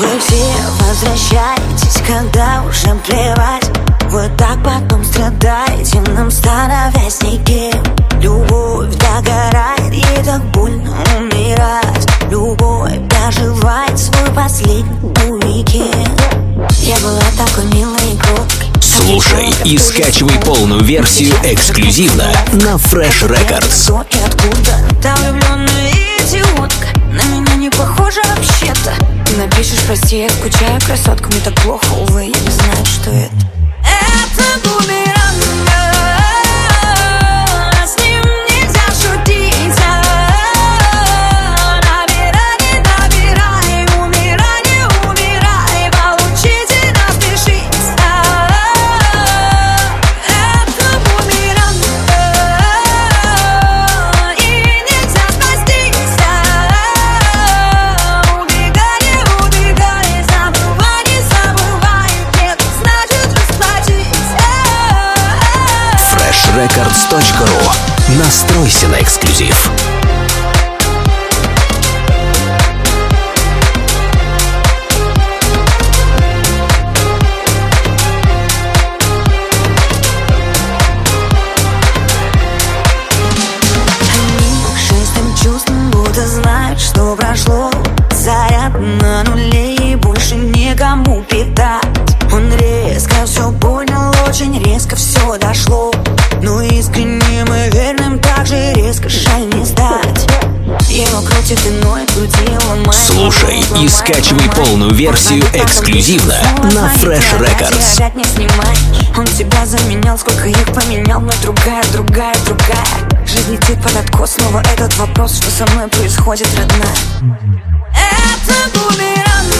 Вы все возвращаетесь, когда уже плевать. Вы так потом страдаете, нам становясь никем Любовь догорает, ей так больно умирать. Любовь доживает свой последний уикенд. Я была такой милой игрушкой Слушай и скачивай полную версию эксклюзивно на Fresh Records. И прости, я скучаю, красотка Мне так плохо, увы, я не знаю, что это freshrecords.ru Настройся на эксклюзив. Они шестым чувством будто знают, что прошло Заряд на нуле и больше никому питать Слушай и скачивай полную версию эксклюзивно на Fresh Records. Он тебя заменял, сколько их поменял Но другая, другая, другая. Жизнь летит под откос, снова этот вопрос Что со мной происходит, родная. Это бумеранг